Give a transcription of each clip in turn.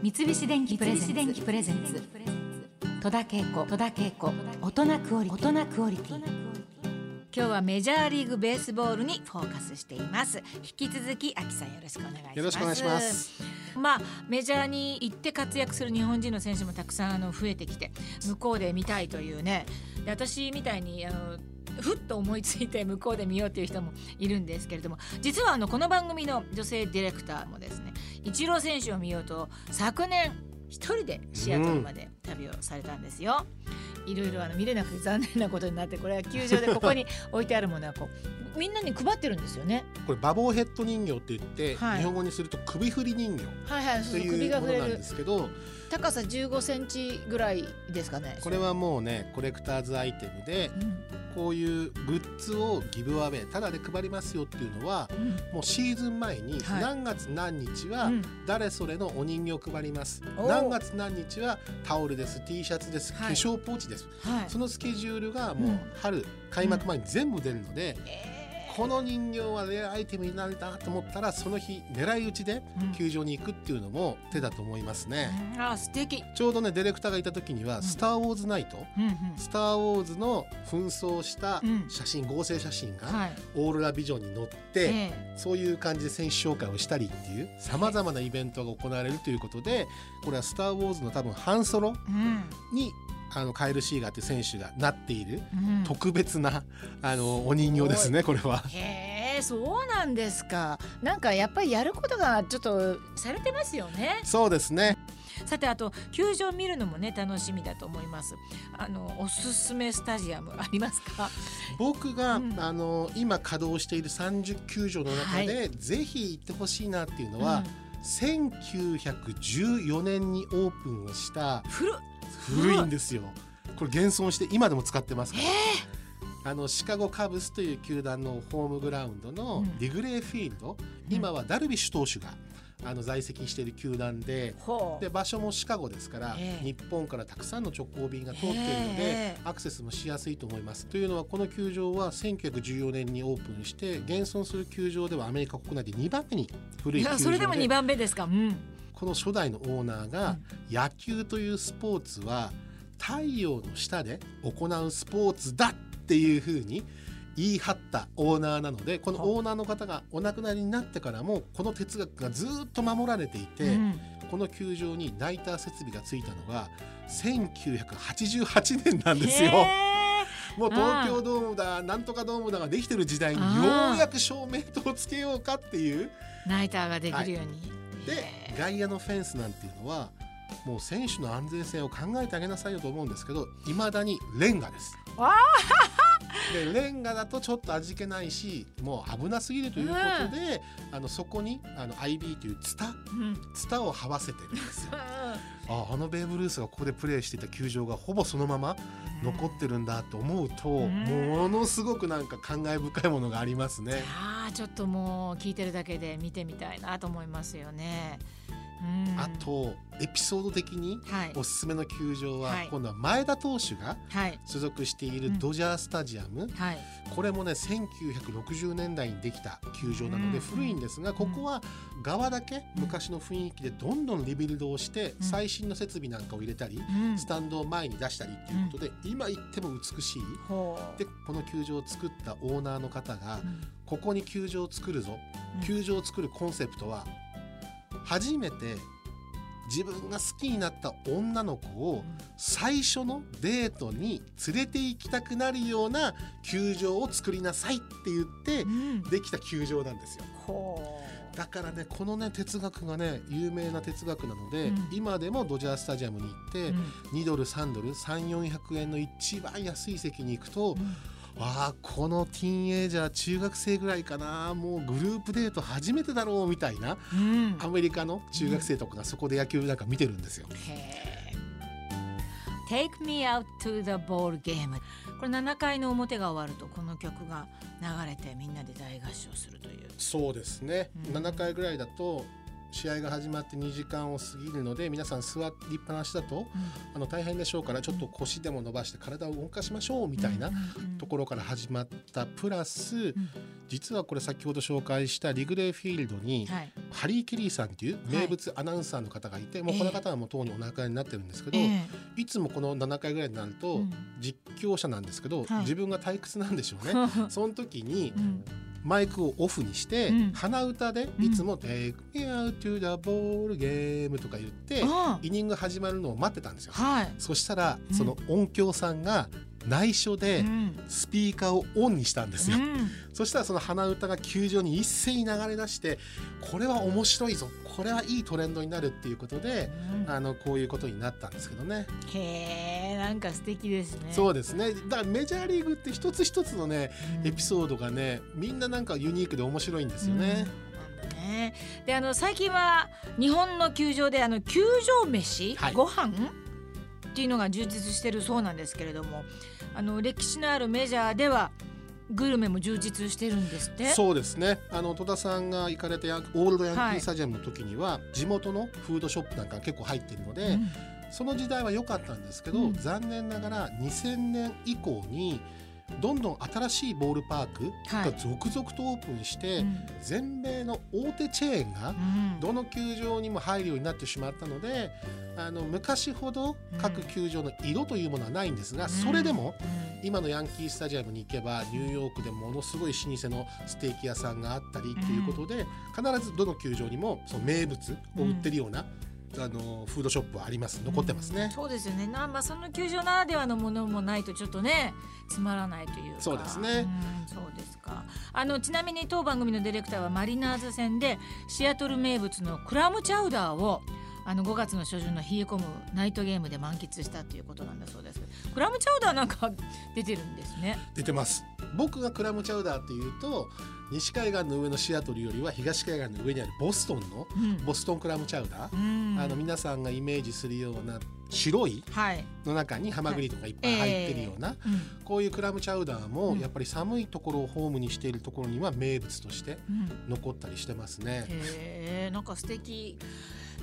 三菱電機プレゼンツ。戸田恵子。戸田恵子。大人クオリ大人クオリティ。今日はメジャーリーグベースボールにフォーカスしています。引き続き秋さんよろしくお願いします。よろしくお願いします。まあメジャーに行って活躍する日本人の選手もたくさんあの増えてきて向こうで見たいというね。で私みたいにあのふっと思いついて向こうで見ようという人もいるんですけれども実はあのこの番組の女性ディレクターもですねイチロー選手を見ようと昨年一人でシアトルまで。旅をされたんですよ。いろいろあの見れなくて 残念なことになってこれは球場でここに 置いてあるものはこうみんなに配ってるんですよね。これバボーヘッド人形って言って、はい。日本語にすると首振り人形はいはい、そうといそうものなんが触れるですけど高さ15センチぐらいですかね。これはもうねコレクターズアイテムでうん、こういうグッズをギブアウェイただで配りますよっていうのはうん。もうシーズン前にはい。何月何日はうん。誰それのお人形を配ります、おー。何月何日はタオルです T シャツです、はい。化粧ポーチです。はい。そのスケジュールがもううん。春開幕前に全部出るので、えーこの人形はレアアイテムになるんだと思ったらその日狙い撃ちでうん。球場に行くっていうのも手だと思いますね、うん。あ素敵。ちょうどねディレクターがいた時には「ん。スター・ウォーズ・ナイト」スター・ウォーズの紛争したうん。写真、合成写真がはい。オーロラビジョンに載って、ええ。そういう感じで選手紹介をしたりっていうさまざまなイベントが行われるということでこれは「スター・ウォーズ」の多分ハンソロうん。にあのカエル・シーガーっていう選手がなっているうん。特別なあのお人形ですねこれは。へえそうなんですか。なんかやっぱりやることがちょっとされてますよね。そうですね。さてあと球場見るのもね楽しみだと思います。あのおすすめスタジアムありますか？僕が、うん。あの今稼働している30球場の中で、ぜひ行ってほしいなっていうのは、1914年にオープンをしたうん古っ古いんですよ。これ現存して今でも使ってますから。あのシカゴカブスという球団のホームグラウンドのうん。ディグレーフィールド、今はダルビッシュ投手があの在籍している球団でで場所もシカゴですから、ええ。日本からたくさんの直行便が通っているので、ええ。アクセスもしやすいと思います。というのはこの球場は1914年にオープンして現存する球場ではアメリカ国内で2番目に古いい球場で。やそれでも2番目ですか。うんこの初代のオーナーが、野球というスポーツは太陽の下で行うスポーツだっていうふうに言い張ったオーナーなのでこのオーナーの方がお亡くなりになってからもこの哲学がずっと守られていて、うん。この球場にナイター設備がついたのが1988年なんですよ。へもう東京ドームだなんとかドームだができてる時代にようやく照明灯をつけようかっていう。ーナイターができるように、でへー外野のフェンスなんていうのはもう選手の安全性を考えてあげなさいよと思うんですけどいまだにレンガです。わでレンガだとちょっと味気ないしもう危なすぎるということで、あのそこにあの IB というツタうんツタを這わせてるんですよ。ああのベーブ・ルースがここでプレーしていた球場がほぼそのまま残ってるんだと思うと、うんものすごくなんか感慨深いものがありますね。ああちょっともう聞いてるだけで見てみたいなと思いますよね。うん、あとエピソード的にはい。おすすめの球場は、はい。今度は前田投手がはい。所属していうん。るドジャースタジアム、はい。これもね1960年代にできた球場なのでうん。古いんですが、ここは側だけ昔の雰囲気でどんどんリビルドをして、うん。最新の設備なんかを入れたり、うん。スタンドを前に出したりっていうことで、今行っても美しい。でこの球場を作ったオーナーの方が、うん。ここに球場を作るぞ、うん。球場を作るコンセプトは初めて自分が好きになった女の子を最初のデートに連れて行きたくなるような球場を作りなさいって言ってうん。できた球場なんですよ。ほだからねこのね哲学がね有名な哲学なので、うん。今でもドジャースタジアムに行って、ううん。2ドル3ドル3400円の一番安い席に行くと、うんああこのティーンエイジャー中学生ぐらいかな。もうグループデート初めてだろうみたいなうん。アメリカの中学生とかがそこで野球なんか見てるんですよ。Take me out to the ball game これ7回の表が終わるとこの曲が流れてみんなで大合唱するという。そうですね、うん。7回ぐらいだと試合が始まって2時間を過ぎるので皆さん座りっぱなしだとあの大変でしょうからちょっと腰でも伸ばして体を動かしましょうみたいなところから始まったプラス実はこれ先ほど紹介したリグレーフィールドにはい。ハリー・ケリーさんっていう名物アナウンサーの方がいてもうこの方はもうとうにお亡くなりになってるんですけどえいつもこの7回ぐらいになるえと実況者なんですけどはい。自分が退屈なんでしょうね。う んその時にうんマイクをオフにして、うん。鼻歌でいつも「Take me out to the ball game」とか言ってあイニング始まるのを待ってたんですよ。はい。そしたらうん。その音響さんが内緒でうん。スピーカーをオンにしたんですよ。うん。そしたらその鼻歌が球場に一斉に流れ出してこれは面白いぞこれはいいトレンドになるっていうことであのこういうことになったんですけどね。へえなんか素敵ですね。そうですね。だからメジャーリーグって一つ一つのねうん。エピソードがねみんななんかユニークで面白いんですよね。うん。ね。であの最近は日本の球場であの球場飯、はい。ご飯っていうのが充実してるそうなんですけれどもあの歴史のあるメジャーではグルメも充実してるんですって？そうですね。あの戸田さんが行かれたオールドヤンキはい。ースタジアムの時には、地元のフードショップなんかが結構入ってるので、うんその時代は良かったんですけど、うん。残念ながら2000年以降にどんどん新しいボールパークはい。が続々とオープンして、うん。全米の大手チェーンがうん。どの球場にも入るようになってしまったのであの昔ほど各球場の色というものはないんですが、うん。それでもうん。今のヤンキースタジアムに行けばニューヨークでものすごい老舗のステーキ屋さんがあったりっていうことで、必ずどの球場にもその名物を売ってるような、あのフードショップはあります。残ってますね。そうですよね。な、まあ、その球場ならではのものもないとちょっとねつまらないというか。そうですね。うんそうですか。あのちなみに当番組のディレクターはマリナーズ戦でシアトル名物のクラムチャウダーをあの5月の初旬の冷え込むナイトゲームで満喫したということなんだそうですクラムチャウダーなんか出てるんですね。出てます。僕がクラムチャウダーっていうと西海岸の上のシアトルよりは東海岸の上にあるボストンのうん。ボストンクラムチャウダー、うん。あの皆さんがイメージするような白いはい、の中にハマグリとかいっぱい入ってるような、うんこういうクラムチャウダーもうんやっぱり寒いところをホームにしているところには名物としてうん。残ったりしてますね。へえなんか素敵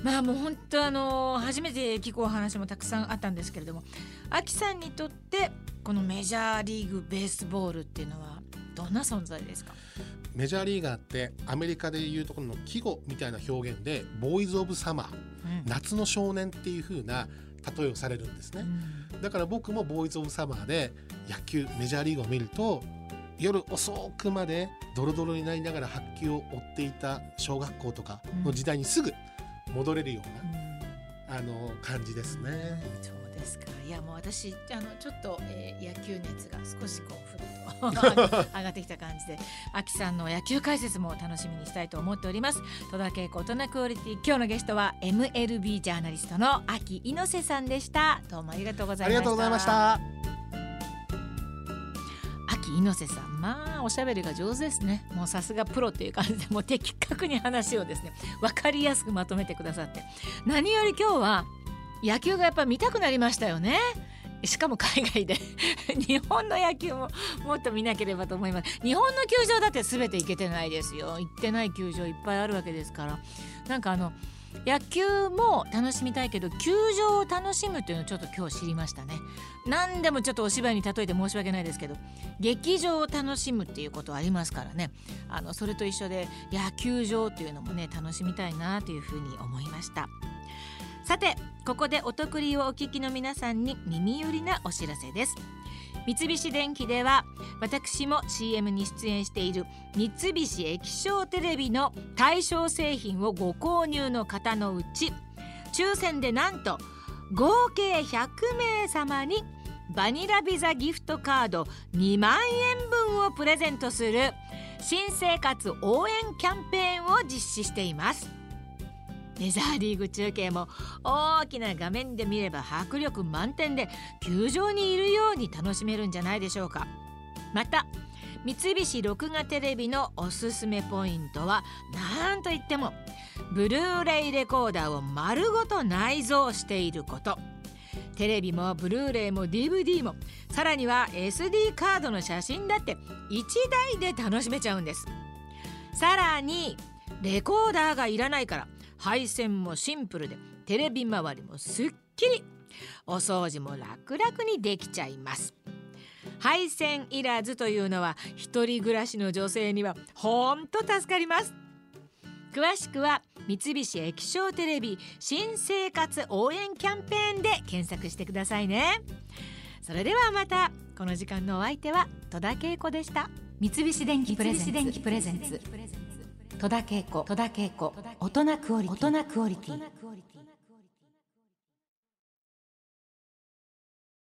まあもう本当あの初めて聞くお話もたくさんあったんですけれどもアキさんにとってこのメジャーリーグベースボールっていうのはどんな存在ですか、メジャーリーガーってアメリカでいうところの季語みたいな表現でボーイズ・オブ・サマーうん。夏の少年っていう風な例えをされるんですね。うん。だから僕もボーイズ・オブ・サマーで野球メジャーリーグを見ると夜遅くまでドロドロになりながら白球を追っていた小学校とかの時代にすぐ戻れるような、あの感じですね。そうですか。いやもう私あのちょっと、えー野球熱が少しこうふっと 上がってきた感じで秋さんの野球解説も楽しみにしたいと思っております。戸田恵子大人クオリティ今日のゲストは MLB ジャーナリストの秋猪瀬さんでした。どうもありがとうございました。ありがとうございました。秋猪瀬さんまあおしゃべりが上手ですね。もうさすがプロっていう感じで もう的確に話をですね分かりやすくまとめてくださって。何より今日は野球がやっぱ見たくなりましたよね。しかも海外で。日本の野球ももっと見なければと思います。日本の球場だって全て行けてないですよ。行ってない球場いっぱいあるわけですから。なんかあの野球も楽しみたいけど球場を楽しむというのをちょっと今日知りましたね。何でもちょっとお芝居に例えて申し訳ないですけど劇場を楽しむっていうことはありますからね。あのそれと一緒で野球場っていうのもね楽しみたいなというふうに思いました。さてここでお得りをお聞きの皆さんに耳寄りなお知らせです。三菱電機では私も CM に出演している三菱液晶テレビの対象製品をご購入の方のうち抽選でなんと合計100名様にバニラビザギフトカード2万円分をプレゼントする新生活応援キャンペーンを実施しています。メジャーリーグ中継も大きな画面で見れば迫力満点で球場にいるように楽しめるんじゃないでしょうか。また三菱録画テレビのおすすめポイントはなんといってもブルーレイレコーダーを丸ごと内蔵していること。テレビもブルーレイも DVD もさらには SD カードの写真だって1台で楽しめちゃうんです。さらにレコーダーがいらないから配線もシンプルでテレビ周りもすっきりお掃除も楽々にできちゃいます。配線いらずというのは一人暮らしの女性にはほんと助かります。詳しくは三菱液晶テレビ新生活応援キャンペーンで検索してくださいね。それではまたこの時間のお相手は戸田恵子でした。三菱電機プレゼンツ。戸田恵子大人クオリティ。